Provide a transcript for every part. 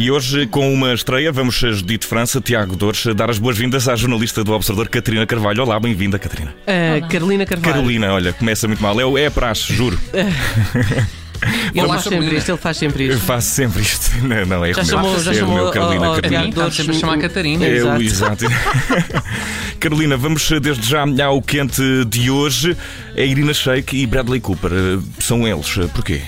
E hoje, com uma estreia, vamos a Judite França, Tiago Dores, dar as boas-vindas à jornalista do Observador, Catarina Carvalho. Olá, bem-vinda, Catarina. Uh, Carolina Carvalho. Carolina, olha, começa muito mal. É, é a praxe, juro. Ele faz sempre isto, ele faz sempre Eu isto. faço sempre isto. Não, não, é Já chamou, eu, já é o chamou meu Carolina. ao- ao Carolina. Tiago Está sempre a chamar a Catarina. É o Exato. exato. Carolina, vamos desde já ao quente de hoje. É Irina Shayk e Bradley Cooper. Eh, São eles. Porquê?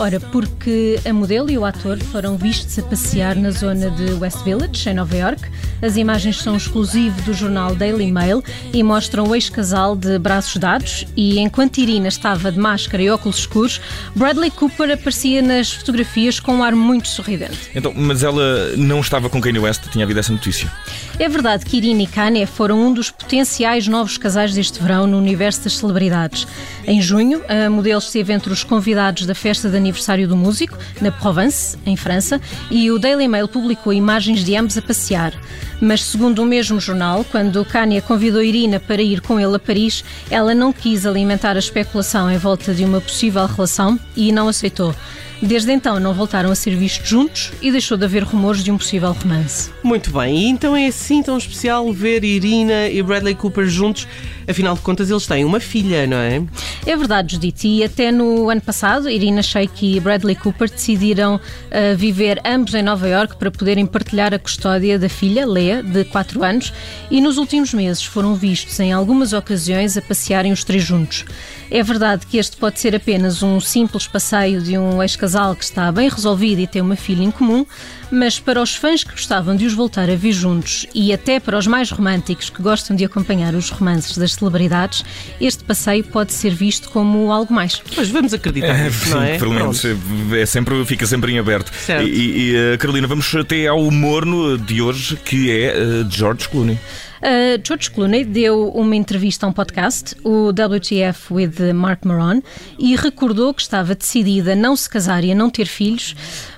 Ora, porque a modelo e o ator foram vistos a passear na zona de West Village, em Nova York. As imagens são exclusivo do jornal Daily Mail e mostram o ex-casal de braços dados. E enquanto Irina estava de máscara e óculos escuros, Bradley Cooper aparecia nas fotografias com um ar muito sorridente. Então, mas ela não estava com Kanye West, tinha havido essa notícia. É verdade que Irina e Kanye foram um dos potenciais novos casais deste verão no universo das celebridades. Em junho, a modelo esteve entre os convidados da festa de aniversário do músico, na Provence, em França, e o Daily Mail publicou imagens de ambos a passear. Mas, segundo o mesmo jornal, quando Kanye convidou Irina para ir com ele a Paris, ela não quis alimentar a especulação em volta de uma possível relação e não aceitou. Desde então não voltaram a ser vistos juntos e deixou de haver rumores de um possível romance. Muito bem, e então é assim tão especial ver Irina e Bradley Cooper juntos. Afinal de contas, eles têm uma filha, não é? É verdade, Judith. E até no ano passado, Irina Shayk e Bradley Cooper decidiram ah, viver ambos em Nova York para poderem partilhar a custódia da filha, Lea, de 4 anos, e nos últimos meses foram vistos em algumas ocasiões a passearem os três juntos. É verdade que este pode ser apenas um simples passeio de um ex-casal que está bem resolvido e tem uma filha em comum, mas para os fãs que gostavam de os voltar a ver juntos e até para os mais românticos que gostam de acompanhar os romances das celebridades, este passeio pode ser visto como algo mais. Mas vamos acreditar nisso, não é? pelo menos é sempre, fica sempre em aberto. Certo. E, e, eh, Carolina, vamos até ao morno de hoje, que é eh, George Clooney. Uh, George Clooney deu uma entrevista a um podcast, o WTF with Mark Maron, e recordou que estava decidida a não se casar e a não ter filhos,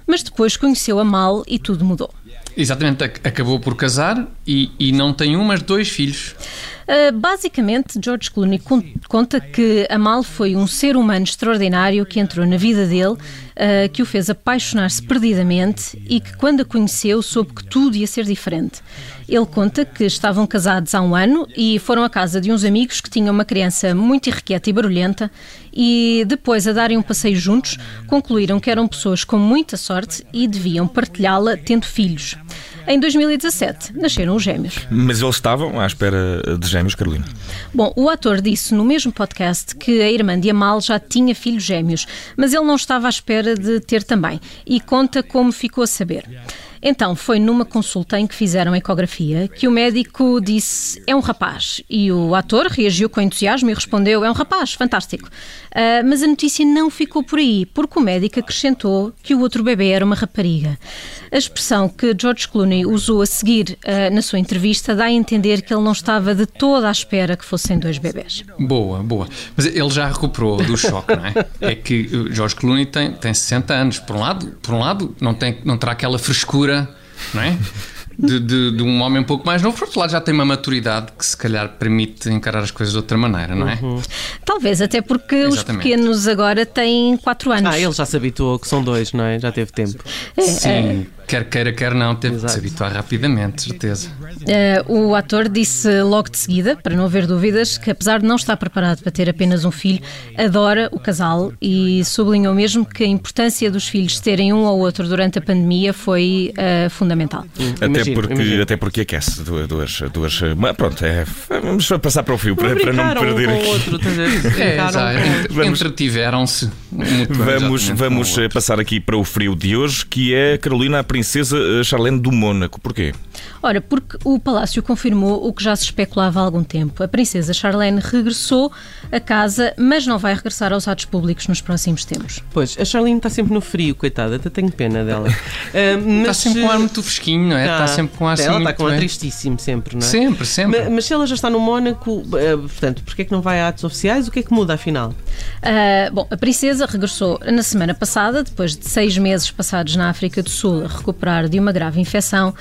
mas depois conheceu a Mal e tudo mudou. Exatamente, ac- acabou por casar e, e não tem um, mas dois filhos. Uh, basicamente, George Clooney con- conta que Amal foi um ser humano extraordinário que entrou na vida dele, uh, que o fez apaixonar-se perdidamente e que, quando a conheceu, soube que tudo ia ser diferente. Ele conta que estavam casados há um ano e foram à casa de uns amigos que tinham uma criança muito irrequieta e barulhenta e, depois a darem um passeio juntos, concluíram que eram pessoas com muita sorte e deviam partilhá-la tendo filhos. Em 2017, nasceram os gêmeos. Mas eles estavam à espera de gêmeos, Carolina. Bom, o ator disse no mesmo podcast que a irmã de Amal já tinha filhos gêmeos, mas ele não estava à espera de ter também e conta como ficou a saber. Então, foi numa consulta em que fizeram ecografia que o médico disse é um rapaz e o ator reagiu com entusiasmo e respondeu é um rapaz, fantástico. Ah, mas a notícia não ficou por aí, porque o médico acrescentou que o outro bebê era uma rapariga. A expressão que George Clooney usou a seguir ah, na sua entrevista dá a entender que ele não estava de toda à espera que fossem dois bebés. Boa, boa. Mas ele já recuperou do choque, não é? É que o George Clooney tem, tem 60 anos. Por um lado, por um lado não, tem, não terá aquela frescura, não é? De, de, de um homem um pouco mais novo, por outro lado já tem uma maturidade que se calhar permite encarar as coisas de outra maneira, não é? Talvez, até porque os Exatamente. pequenos agora têm 4 anos. Ah, ele já se habituou que são dois, não é? Já teve tempo. Sim, quer queira, quer não, teve de se Exato. habituar rapidamente, certeza. Eh, o ator disse logo de seguida, para não haver dúvidas, que apesar de não estar preparado para ter apenas um filho, adora o casal e sublinhou mesmo que a importância dos filhos terem um ou outro durante a pandemia foi eh, fundamental. Até, Imagino, porque, imagino. até porque aquece duas. duas, duas mas pronto, é, vamos passar para o fio para, Não para não me um perder o aqui. outro? É, exato. Vamos- Entretiveram-se. Vamos, vamos eh, passar aqui para o frio de hoje, que é Carolina, a princesa eh, Charlene do Mônaco. Porquê? Ora, porque o Palácio confirmou o que já se especulava há algum tempo. A princesa Charlene regressou a casa, mas não vai regressar aos atos públicos nos próximos tempos. Pois, a Charlene está sempre no frio, coitada, até tenho pena dela. Uh, mas, está sempre com um ar muito fresquinho, não é? Está, está sempre com um ar assim Ela está com um ar tristíssimo sempre, não é? Sempre, sempre. Mas, mas, se ela já está no Mónaco, uh, portanto, porquê é que não vai a atos oficiais? O que é que muda afinal? Uh, bom, a princesa regressou na semana passada, depois de seis meses passados na África do Sul a recuperar de uma grave infecção,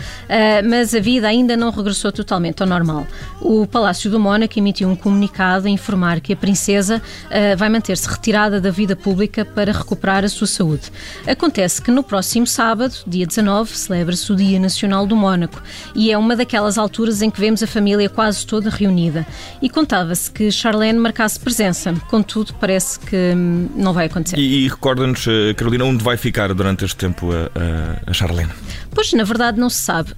mas a vida ainda não regressou totalmente ao normal. O Palácio do Mónaco emitiu um comunicado a informar que a princesa vai manter-se retirada da vida pública para recuperar a sua saúde. Acontece que no próximo sábado, dia 19, celebra-se o Dia Nacional do Mónaco e é uma daquelas alturas em que vemos a família quase toda reunida. E contava-se que Charlene marcasse presença, contudo, parece que hum, não vai acontecer. E, e recorda-nos, eh, Carolina, onde vai ficar durante este tempo a, a Charlene? Pois, na verdade, não se sabe.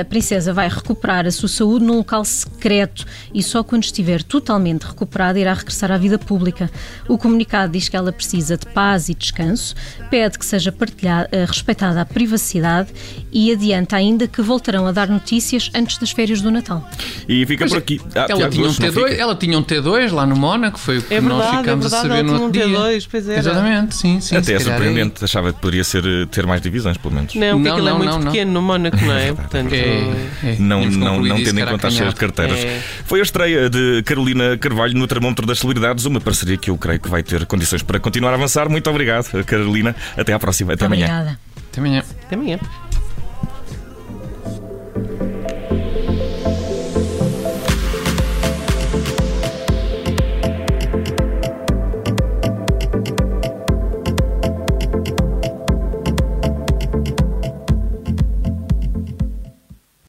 A princesa vai recuperar a sua saúde num local secreto e só quando estiver totalmente recuperada irá regressar à vida pública. O comunicado diz que ela precisa de paz e descanso, pede que seja partilhada, eh, respeitada a privacidade e adianta ainda que voltarão a dar notícias antes das férias do Natal. E fica Pois por é, aqui. Ah, ela, tinha um Luz, não T2, fica. ela tinha um T2 lá no Mónaco, foi o que É nós verdade, é ficámos verdade, a saber ela no tinha um outro dia. T2, pois era. Exatamente, sim, sim. Até é calhar surpreendente, achava que poderia ser, eh, ter mais divisões, pelo menos. Não, porque Não, é não, muito não, não. pequeno no Mónaco, não é? Portanto, É, é, Não, não, não tendo em conta as suas carteiras. É. Foi a estreia de Carolina Carvalho no Termómetro das Celebridades, uma parceria que eu creio que vai ter condições para continuar a avançar. Muito obrigado, Carolina. Até à próxima. Até amanhã. Obrigada. Até amanhã. Até amanhã.